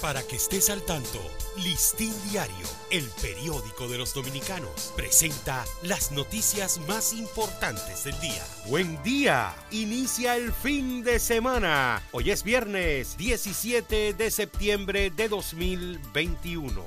Para que estés al tanto, Listín Diario, el periódico de los dominicanos, presenta las noticias más importantes del día. Buen día, inicia el fin de semana. Hoy es viernes 17 de septiembre de 2021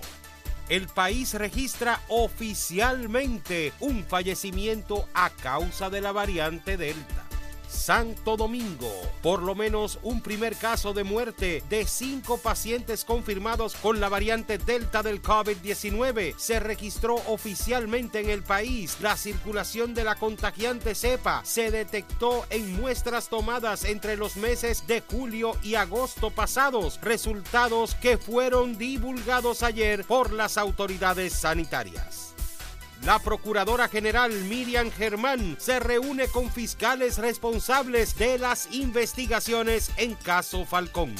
el país registra oficialmente un fallecimiento a causa de la variante Delta. Santo Domingo. Por lo menos un primer caso de muerte de cinco pacientes confirmados con la variante Delta del COVID-19 se registró oficialmente en el país. La circulación de la contagiante cepa se detectó en muestras tomadas entre los meses de julio y agosto pasados, resultados que fueron divulgados ayer por las autoridades sanitarias. La Procuradora General Miriam Germán se reúne con fiscales responsables de las investigaciones en caso Falcón.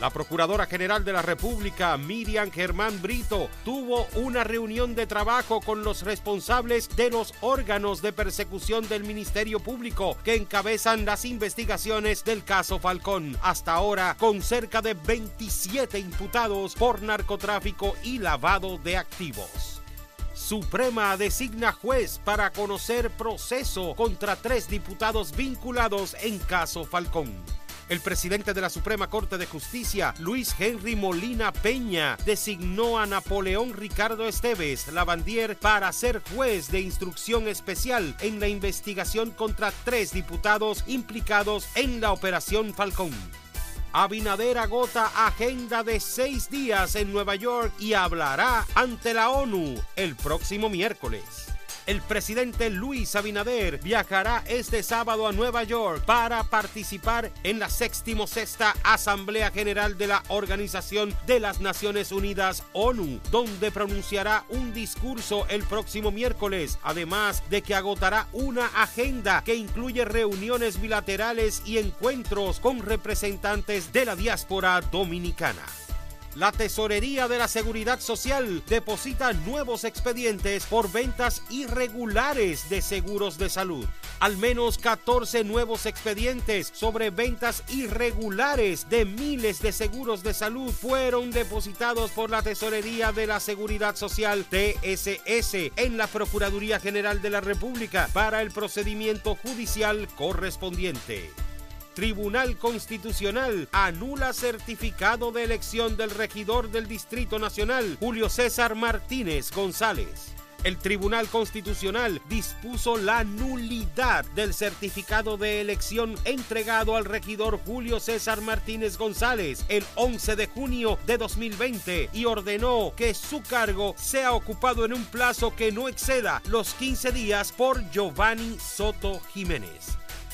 La Procuradora General de la República, Miriam Germán Brito, tuvo una reunión de trabajo con los responsables de los órganos de persecución del Ministerio Público que encabezan las investigaciones del caso Falcón. Hasta ahora, con cerca de 27 imputados por narcotráfico y lavado de activos. Suprema designa juez para conocer proceso contra tres diputados vinculados en caso Falcón. El presidente de la Suprema Corte de Justicia, Luis Henry Molina Peña, designó a Napoleón Ricardo Esteves Lavandier para ser juez de instrucción especial en la investigación contra tres diputados implicados en la Operación Falcón. Abinader agota agenda de seis días en Nueva York y hablará ante la ONU el próximo miércoles el presidente Luis Abinader viajará este sábado a Nueva York para participar en la séptimo sexta Asamblea General de la Organización de las Naciones Unidas ONU, donde pronunciará un discurso el próximo miércoles, además de que agotará una agenda que incluye reuniones bilaterales y encuentros con representantes de la diáspora dominicana la Tesorería de la Seguridad Social deposita nuevos expedientes por ventas irregulares de seguros de salud. Al menos 14 nuevos expedientes sobre ventas irregulares de miles de seguros de salud fueron depositados por la Tesorería de la Seguridad Social TSS en la Procuraduría General de la República para el procedimiento judicial correspondiente. Tribunal Constitucional anula certificado de elección del regidor del Distrito Nacional, Julio César Martínez González. El Tribunal Constitucional dispuso la nulidad del certificado de elección entregado al regidor Julio César Martínez González el 11 de junio de 2020 y ordenó que su cargo sea ocupado en un plazo que no exceda los 15 días por Giovanni Soto Jiménez.